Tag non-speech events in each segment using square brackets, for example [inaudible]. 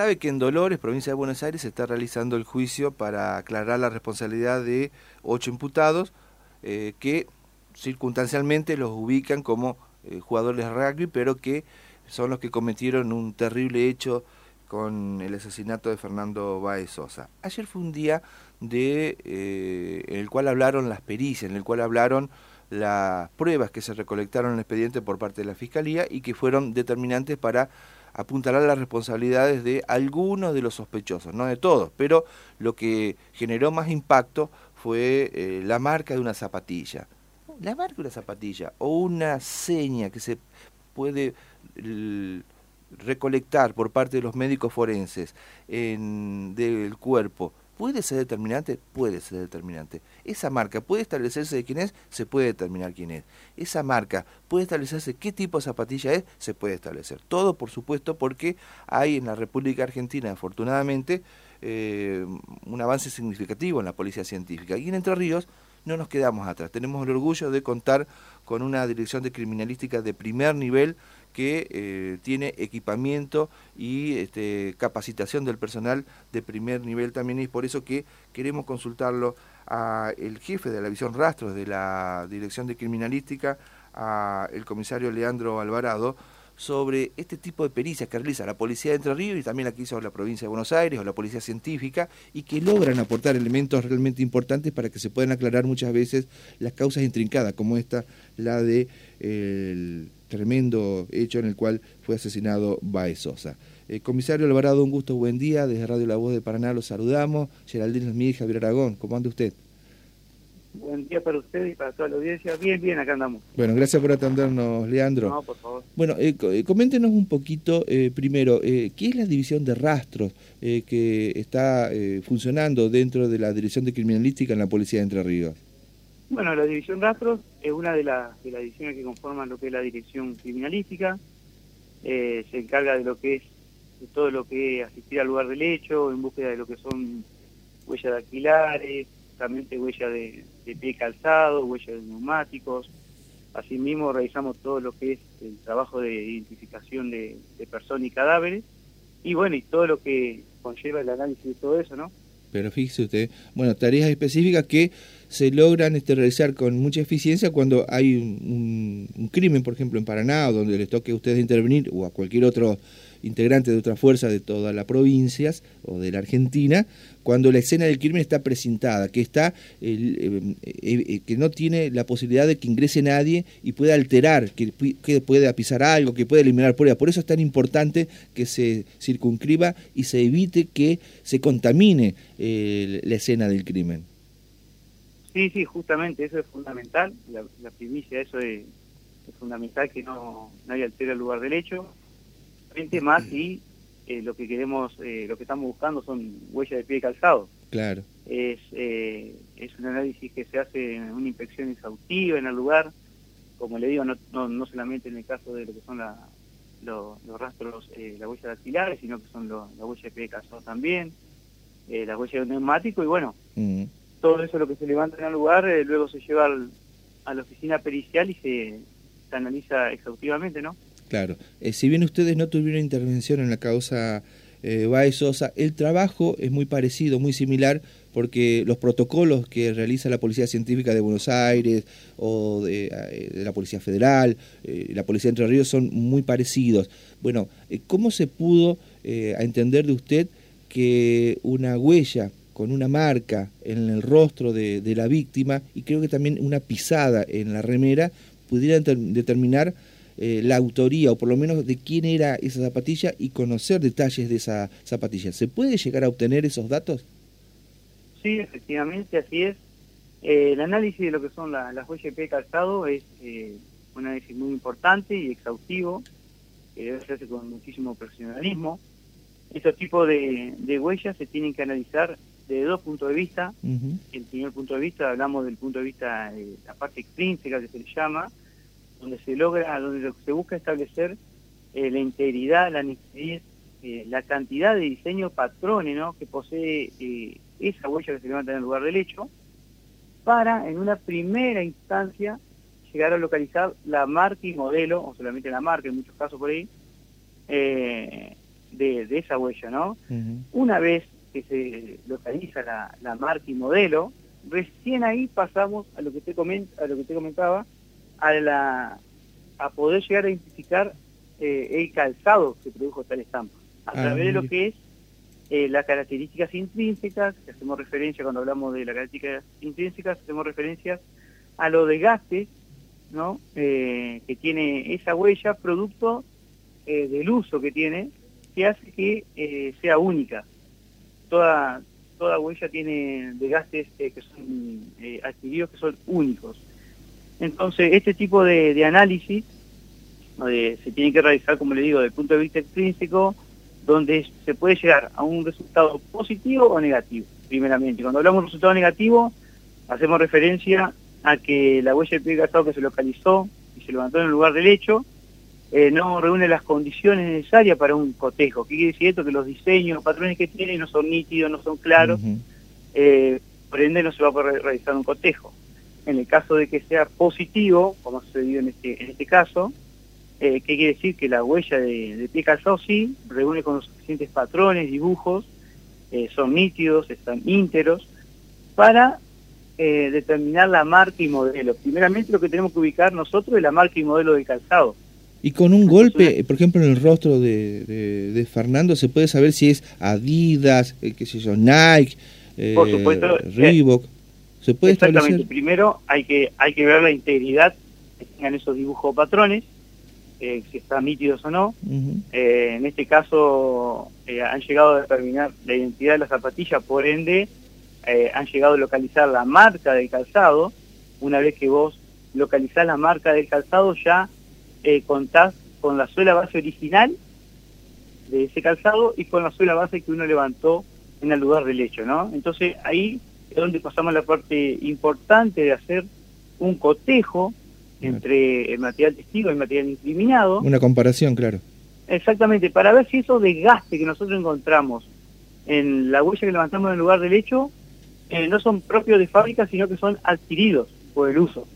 sabe que en Dolores, provincia de Buenos Aires, se está realizando el juicio para aclarar la responsabilidad de ocho imputados eh, que circunstancialmente los ubican como eh, jugadores de rugby, pero que son los que cometieron un terrible hecho con el asesinato de Fernando Baez Sosa. Ayer fue un día eh, en el cual hablaron las pericias, en el cual hablaron las pruebas que se recolectaron en el expediente por parte de la Fiscalía y que fueron determinantes para apuntará las responsabilidades de algunos de los sospechosos, no de todos, pero lo que generó más impacto fue eh, la marca de una zapatilla. La marca de una zapatilla o una seña que se puede recolectar por parte de los médicos forenses en, del cuerpo ¿Puede ser determinante? Puede ser determinante. Esa marca puede establecerse de quién es, se puede determinar quién es. Esa marca puede establecerse qué tipo de zapatilla es, se puede establecer. Todo, por supuesto, porque hay en la República Argentina, afortunadamente, eh, un avance significativo en la policía científica. Y en Entre Ríos no nos quedamos atrás. Tenemos el orgullo de contar con una dirección de criminalística de primer nivel que eh, tiene equipamiento y este, capacitación del personal de primer nivel también y es por eso que queremos consultarlo a el jefe de la visión rastros de la Dirección de Criminalística, a el comisario Leandro Alvarado, sobre este tipo de pericias que realiza la Policía de Entre Ríos y también la que hizo la provincia de Buenos Aires o la Policía Científica y que logran aportar elementos realmente importantes para que se puedan aclarar muchas veces las causas intrincadas, como esta, la de el tremendo hecho en el cual fue asesinado Baez Sosa. Eh, comisario Alvarado, un gusto, buen día. Desde Radio La Voz de Paraná lo saludamos. Geraldine mi Javier Aragón, ¿cómo anda usted? Buen día para usted y para toda la audiencia. Bien, bien, acá andamos. Bueno, gracias por atendernos, Leandro. No, por favor. Bueno, eh, eh coméntenos un poquito, eh, primero, ¿qué es la división de rastros que está funcionando dentro de la Dirección de Criminalística en la Policía de Entre Ríos? Bueno, la División Rastros es una de, las de las divisiones que conforman lo que es la Dirección Criminalística. Eh, se encarga de lo que es de todo lo que es asistir al lugar del hecho, en búsqueda de lo que son huellas dactilares, también huellas de, pie calzado, huellas de neumáticos. Asimismo, realizamos todo lo que es el trabajo de identificación de, de personas y cadáveres. Y bueno, y todo lo que conlleva el análisis de todo eso, ¿no? Pero fíjese usted, bueno, tareas específicas que se logran este, realizar con mucha eficiencia cuando hay un, un, crimen, por ejemplo, en Paraná, donde les toque a ustedes intervenir, o a cualquier otro integrante de otra fuerza de todas las provincias o de la Argentina, cuando la escena del crimen está presentada, que está eh, eh, eh, que no tiene la posibilidad de que ingrese nadie y pueda alterar, que, que pueda pisar algo, que pueda eliminar pruebas. Por eso es tan importante que se circunscriba y se evite que se contamine la escena del crimen. Sí, sí, justamente eso es fundamental, la, primicia, eso es, fundamental que no nadie altere el lugar del hecho más y eh, lo que queremos, eh, lo que estamos buscando son huellas de pie y calzado. Claro. Es, eh, es un análisis que se hace una inspección exhaustiva en el lugar, como le digo, no, no, solamente en el caso de lo que son la, los rastros, las huellas dactilares, sino que son las huellas de pie y calzado también, las huellas de neumático y bueno, mm. todo eso lo que se levanta en el lugar luego se lleva a la oficina pericial y se, se analiza exhaustivamente, ¿no? Claro. Eh, si bien ustedes no tuvieron intervención en la causa eh, Baez Sosa, el trabajo es muy parecido, muy similar, porque los protocolos que realiza la Policía Científica de Buenos Aires o de, eh, la Policía Federal, eh, la Policía de Entre Ríos son muy parecidos. Bueno, ¿cómo se pudo a entender de usted que una huella con una marca en el rostro de, de la víctima y creo que también una pisada en la remera pudiera determinar eh, la autoría o por lo menos de quién era esa zapatilla y conocer detalles de esa zapatilla. ¿Se puede llegar a obtener esos datos? Sí, efectivamente, así es. Eh, el análisis de lo que son las huellas de calzado es eh, un análisis muy importante y exhaustivo, que debe hacerse con muchísimo profesionalismo. Estos tipos de, huellas se tienen que analizar desde dos puntos de vista. El primer punto de vista, hablamos del punto de vista de la parte extrínseca que se le llama, donde se logra, donde se busca establecer eh, la integridad, la nitidez, eh, la cantidad de diseño patrones ¿no? que posee eh, esa huella que se levanta en el lugar del hecho, para en una primera instancia llegar a localizar la marca y modelo, o solamente la marca en muchos casos por ahí, de, esa huella, ¿no? Una vez que se localiza la, marca y modelo, recién ahí pasamos a lo que te comenta, a lo que te comentaba, a la a poder llegar a identificar eh, el calzado que produjo tal estampa, a ah, través de lo que es eh, las características intrínsecas, que hacemos referencia cuando hablamos de las características intrínsecas, hacemos referencias a los desgastes ¿no? Eh, que tiene esa huella producto del uso que tiene, que hace que sea única. Toda, toda huella tiene desgastes que son adquiridos que son únicos. Entonces, este tipo de, análisis se tiene que realizar, como le digo, desde el punto de vista extrínseco, donde se puede llegar a un resultado positivo o negativo, primeramente. Cuando hablamos de resultado negativo, hacemos referencia a que la huella del pie gastado que se localizó y se levantó en el lugar del hecho eh, no reúne las condiciones necesarias para un cotejo. ¿Qué quiere decir esto? Que los diseños, los patrones que tiene no son nítidos, no son claros, eh, por ende no se va a poder realizar un cotejo. En el caso de que sea positivo, como ha sucedido en este, en este caso, eh, ¿qué quiere decir? Que la huella de, pie calzado sí reúne con los suficientes patrones, dibujos, eh, son nítidos, están ínteros, para eh, determinar la marca y modelo. Primeramente lo que tenemos que ubicar nosotros es la marca y modelo del calzado. Y con un golpe, por ejemplo, en el rostro de, Fernando, se puede saber si es Adidas, qué sé yo, Nike, Reebok. ¿Se puede Exactamente. Primero hay que, hay que ver la integridad que tengan esos dibujos o patrones, eh, si están nítidos o no. Eh, en este caso eh, han llegado a determinar la identidad de la zapatilla, por ende han llegado a localizar la marca del calzado. Una vez que vos localizás la marca del calzado ya contás con la suela base original de ese calzado y con la suela base que uno levantó en el lugar del hecho, ¿no? Entonces ahí donde pasamos la parte importante de hacer un cotejo entre el material testigo y el material incriminado. Una comparación, claro. Exactamente, para ver si esos desgastes que nosotros encontramos en la huella que levantamos en el lugar del hecho eh, no son propios de fábrica, sino que son adquiridos por el uso.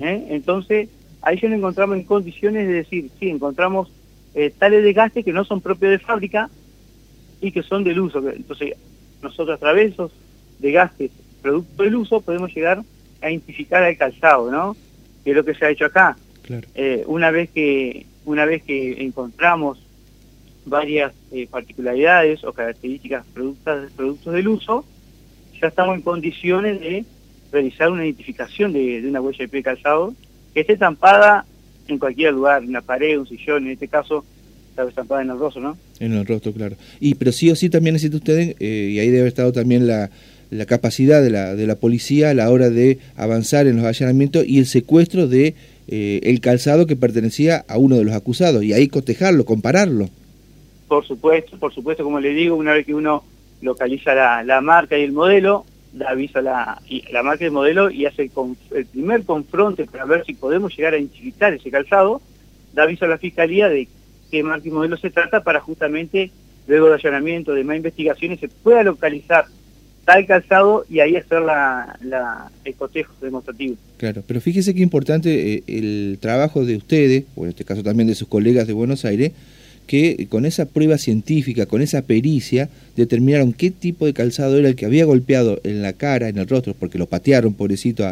¿Eh? Entonces, ahí ya nos encontramos en condiciones de decir, sí, encontramos eh, tales desgastes que no son propios de fábrica y que son del uso. Entonces, nosotros a través de esos desgastes producto del uso podemos llegar a identificar al calzado, ¿no? Que es lo que se ha hecho acá. Eh, una vez que una vez que encontramos varias eh, particularidades o características productos, productos del uso, ya estamos en condiciones de realizar una identificación de, una huella de pie calzado que esté estampada en cualquier lugar, en una pared, un sillón, en este caso está estampada en el rostro, ¿no? En el rostro, claro. Y pero sí o sí también necesita usted, eh, y ahí debe haber estado también la, la capacidad de la, de la policía a la hora de avanzar en los allanamientos y el secuestro de eh, el calzado que pertenecía a uno de los acusados y ahí cotejarlo, compararlo. Por supuesto, por supuesto, como le digo, una vez que uno localiza la, la marca y el modelo, da aviso a la, la marca y el modelo y hace el, primer confronte para ver si podemos llegar a identificar ese calzado, da aviso a la fiscalía de qué marca y modelo se trata para justamente luego de allanamiento, de más investigaciones, se pueda localizar tal calzado y ahí hacer la, el cotejo demostrativo. Claro, pero fíjese qué importante eh, el trabajo de ustedes, o en este caso también de sus colegas de Buenos Aires, que con esa prueba científica, con esa pericia, determinaron qué tipo de calzado era el que había golpeado en la cara, en el rostro, porque lo patearon, pobrecito,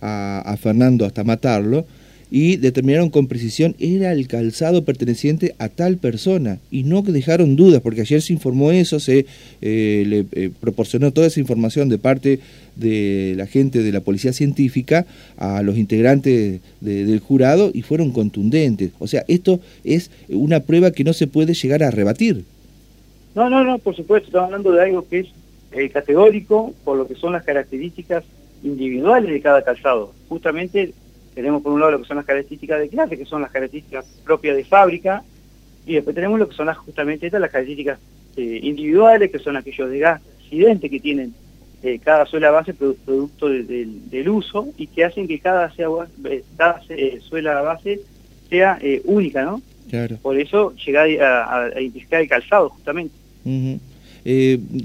a Fernando hasta matarlo, y determinaron con precisión era el calzado perteneciente a tal persona y no dejaron dudas porque ayer se informó eso, se eh, le eh, proporcionó toda esa información de parte de la gente de la policía científica a los integrantes del jurado y fueron contundentes. O sea, esto es una prueba que no se puede llegar a rebatir. No, no, no, por supuesto, estamos hablando de algo que es eh, categórico por lo que son las características individuales de cada calzado. Justamente tenemos por un lado lo que son las características de clase, que son las características propias de fábrica, y después tenemos lo que son las, justamente estas, las características eh, individuales, que son aquellos de gas accidente que tienen eh, cada suela base producto del uso y que hacen que cada, sea, eh, suela base sea única, ¿no? Por eso llegar a, identificar el calzado, justamente.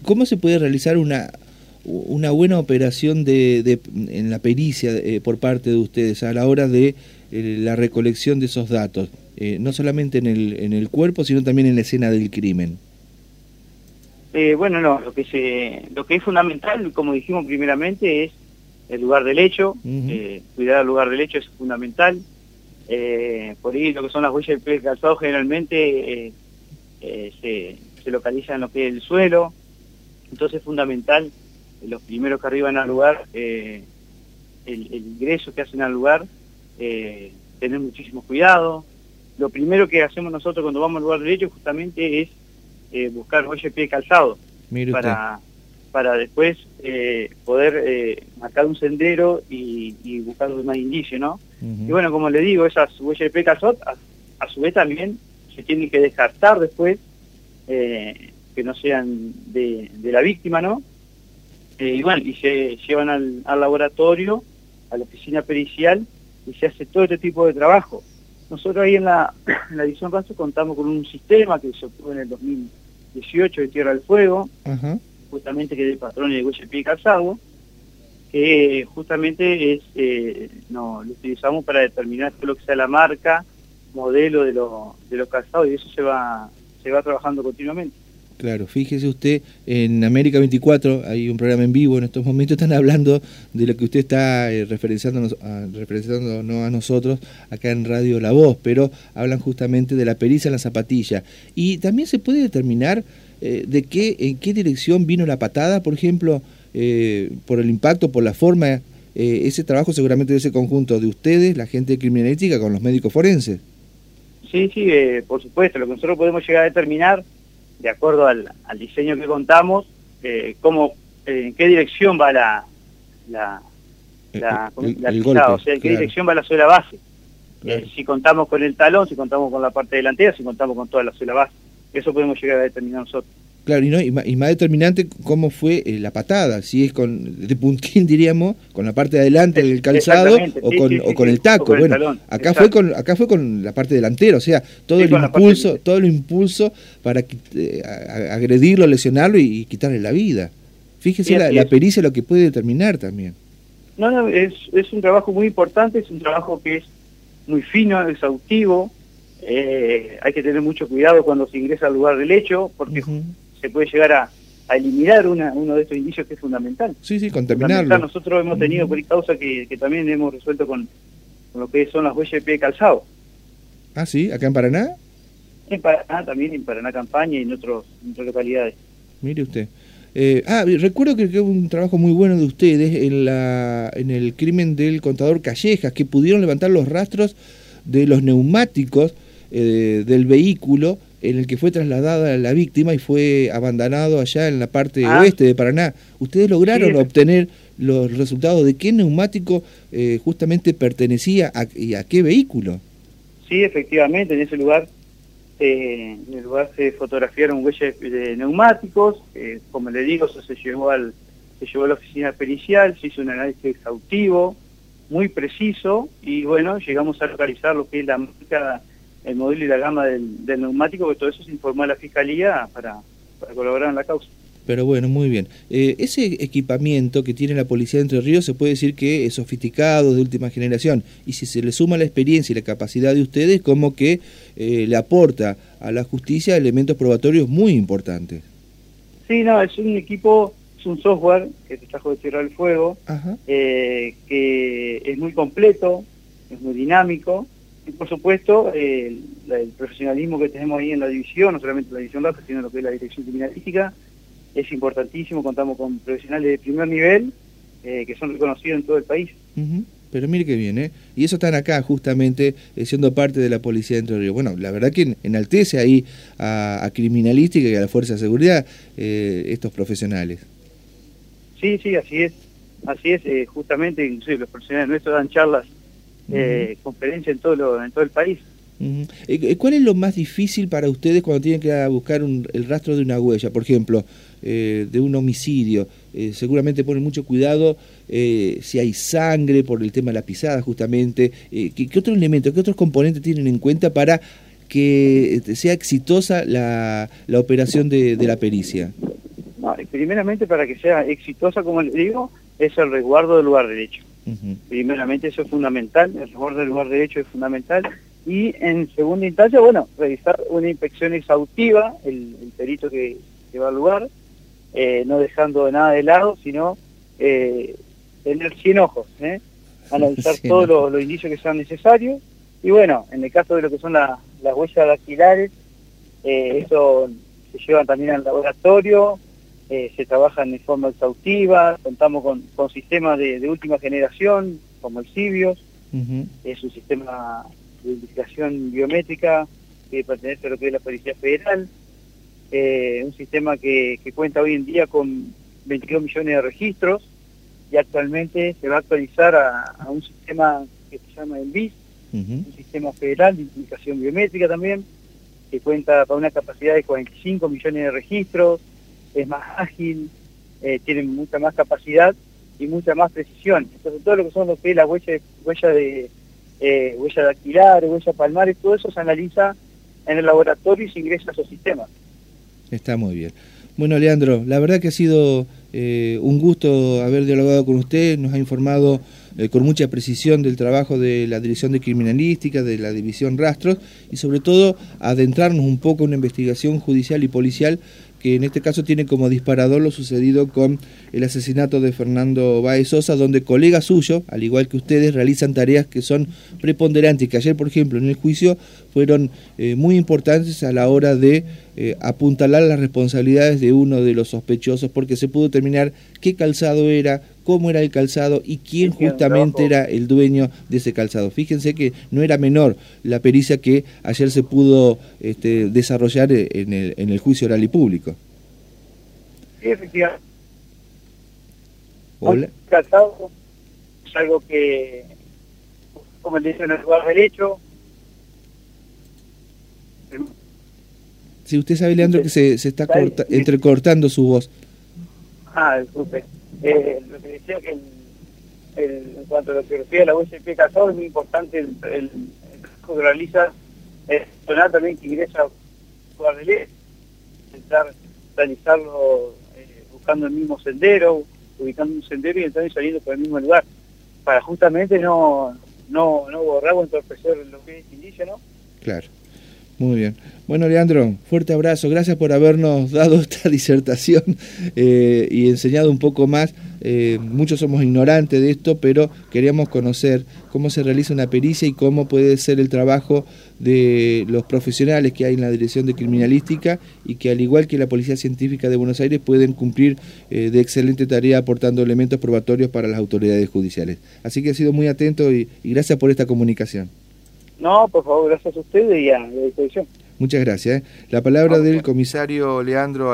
¿Cómo se puede realizar una una buena operación de, en la pericia eh, por parte de ustedes a la hora de eh, la recolección de esos datos. eh, no solamente en el, en el cuerpo, sino también en la escena del crimen. Eh, bueno, no, lo que, se, lo que es fundamental, como dijimos primeramente, es el lugar del hecho, cuidar el lugar del hecho es fundamental. por ahí lo que son las huellas de calzado generalmente se, se localizan en lo que es el suelo, entonces es fundamental los primeros que arriban al lugar, el, el, ingreso que hacen al lugar, tener muchísimo cuidado, lo primero que hacemos nosotros cuando vamos al lugar derecho justamente es eh, buscar de pie calzado para, para después eh, poder eh, marcar un sendero y, buscar los demás indicios, ¿no? Y bueno, como le digo, esas huellas de pie calzado a, su vez también se tienen que descartar después que no sean de, la víctima, ¿no? Y bueno, y se llevan al, al laboratorio, a la oficina pericial y se hace todo este tipo de trabajo. Nosotros ahí en la, [clears throat] en la edición Rastro contamos con un sistema que se obtuvo en el 2018 de Tierra del Fuego, justamente que es el patrón de Huella Pie Calzado, que justamente es eh, no, lo utilizamos para determinar todo lo que sea la marca, modelo de, lo, de los calzados y eso se va, se va trabajando continuamente. Claro, fíjese usted, en América 24 hay un programa en vivo, en estos momentos están hablando de lo que usted está eh, referenciándonos, a, a nosotros acá en Radio La Voz, pero hablan justamente de la pericia en la zapatilla. Y también se puede determinar eh, de qué, en qué dirección vino la patada, por ejemplo, eh, por el impacto, por la forma, ese trabajo seguramente de ese conjunto de ustedes, la gente criminalística, con los médicos forenses. Sí, sí, por supuesto, lo que nosotros podemos llegar a determinar de acuerdo al, diseño que contamos, eh, cómo, eh, en qué dirección va la, la, la, o sea, en qué dirección va la suela base. Eh, si contamos con el talón, si contamos con la parte delantera, si contamos con toda la suela base. Eso podemos llegar a determinar nosotros. Claro, y, no, y, más, determinante cómo fue la patada, si es con de puntín [laughs] diríamos, con la parte de adelante del calzado o con, o con el taco. bueno, acá fue con acá fue con la parte delantera, o sea, todo el impulso, todo el impulso para eh, agredirlo, lesionarlo y, quitarle la vida. Fíjese la, la, pericia lo que puede determinar también. No, no, es, es un trabajo muy importante, es un trabajo que es muy fino, exhaustivo, eh, hay que tener mucho cuidado cuando se ingresa al lugar del hecho, porque se puede llegar a, eliminar uno de estos indicios que es fundamental. Sí, sí, contaminarlo. Nosotros hemos tenido por causa que, también hemos resuelto con, lo que son las huellas de pie calzado. Ah, sí, acá en Paraná. En Paraná también, en Paraná Campaña y en, otros, otras localidades. Mire usted. Eh, ah, recuerdo que, hubo un trabajo muy bueno de ustedes en, la, en el crimen del contador Callejas, que pudieron levantar los rastros de los neumáticos eh, del vehículo en el que fue trasladada la víctima y fue abandonado allá en la parte ah. oeste de Paraná. ¿Ustedes lograron obtener los resultados de qué neumático eh, justamente pertenecía a, y a qué vehículo? Sí, efectivamente, en ese lugar, eh, en el lugar se fotografiaron huellas de neumáticos, eh, como le digo, eso se llevó al se llevó a la oficina pericial, se hizo un análisis exhaustivo, muy preciso, y bueno, llegamos a localizar lo que es la marca el modelo y la gama del, neumático, que todo eso se informó a la Fiscalía para, colaborar en la causa. Pero bueno, muy bien. Eh, ese equipamiento que tiene la Policía de Entre Ríos se puede decir que es sofisticado, de última generación, y si se le suma la experiencia y la capacidad de ustedes, como que eh, le aporta a la justicia elementos probatorios muy importantes. Sí, no, es un equipo, es un software que se trajo de Tierra del Fuego, eh, que es muy completo, es muy dinámico, y por supuesto el, profesionalismo que tenemos ahí en la división, no solamente la división DAPA, sino lo que es la dirección criminalística, es importantísimo, contamos con profesionales de primer nivel eh, que son reconocidos en todo el país. Pero mire qué bien, ¿eh? Y eso están acá justamente eh, siendo parte de la Policía de Entre Ríos. Bueno, la verdad que enaltece ahí a, criminalística y a la Fuerza de Seguridad eh, estos profesionales. Sí, sí, así es. Así es, justamente, inclusive los profesionales nuestros dan charlas eh, conferencia en todo, en todo el país. Eh, eh, ¿Cuál es lo más difícil para ustedes cuando tienen que buscar el rastro de una huella? Por ejemplo, de un homicidio. seguramente ponen mucho cuidado si hay sangre por el tema de la pisada, justamente. ¿qué, ¿qué, otros elementos, qué otros componentes tienen en cuenta para que sea exitosa la, la operación de, de la pericia? primeramente, para que sea exitosa, como les digo, es el resguardo del lugar Primeramente eso es fundamental, el resguardo del lugar derecho es fundamental. Y en segunda instancia, bueno, realizar una inspección exhaustiva, el, perito que, va al lugar, eh, no dejando nada de lado, sino eh, tener 100 ojos, ¿eh? analizar [laughs] todos los, indicios que sean necesarios, y bueno, en el caso de lo que son las huellas dactilares, eso se lleva también al laboratorio, se trabajan de forma exhaustiva, contamos con, sistemas de, última generación, como el CIBIOS, es un sistema de identificación biométrica que pertenece a lo que es la Policía Federal, eh, un sistema que, cuenta hoy en día con 22 millones de registros y actualmente se va a actualizar a, un sistema que se llama el BIS, un sistema federal de identificación biométrica también, que cuenta con una capacidad de 45 millones de registros, es más ágil, eh, tiene mucha más capacidad y mucha más precisión. Entonces todo lo que son lo que es la huella, huella de eh, huella dactilar, huella palmar, todo eso se analiza en el laboratorio y se ingresa a su sistema. Está muy bien. Bueno, Leandro, la verdad que ha sido eh, un gusto haber dialogado con usted, nos ha informado eh, con mucha precisión del trabajo de la Dirección de Criminalística, de la División Rastros y sobre todo adentrarnos un poco en una investigación judicial y policial que en este caso tiene como disparador lo sucedido con el asesinato de Fernando Baez Sosa, donde colegas suyos, al igual que ustedes, realizan tareas que son preponderantes, que ayer, por ejemplo, en el juicio fueron eh, muy importantes a la hora de eh, apuntalar las responsabilidades de uno de los sospechosos, porque se pudo determinar qué calzado era, cómo era el calzado y quién justamente era el dueño de ese calzado. Fíjense que no era menor la pericia que ayer se pudo este, desarrollar en el, en el juicio oral y público. Sí, efectivamente. Hola. calzado es algo que, como le dice en el lugar del hecho, si usted sabe, Leandro, que se, se está entrecortando su voz. Ah, disculpe. Eh, lo que decía que en cuanto a la huella de pie calzado es muy importante el, el, trabajo que realiza el personal también que ingresa a lugar de ley, intentar realizarlo eh, buscando el mismo sendero, ubicando un sendero y entrando y saliendo por el mismo lugar, para justamente no, no, no borrar o entorpecer lo que es indígena. Claro. Muy bien. Bueno, Leandro, fuerte abrazo. Gracias por habernos dado [laughs] esta disertación eh, y enseñado un poco más. Eh, muchos somos ignorantes de esto, pero queríamos conocer cómo se realiza una pericia y cómo puede ser el trabajo de los profesionales que hay en la Dirección de Criminalística y que al igual que la Policía Científica de Buenos Aires pueden cumplir eh, de excelente tarea aportando elementos probatorios para las autoridades judiciales. Así que ha sido muy atento y gracias por esta comunicación. No, por favor, gracias a ustedes y a la disposición. Muchas gracias. ¿eh? La palabra del comisario Leandro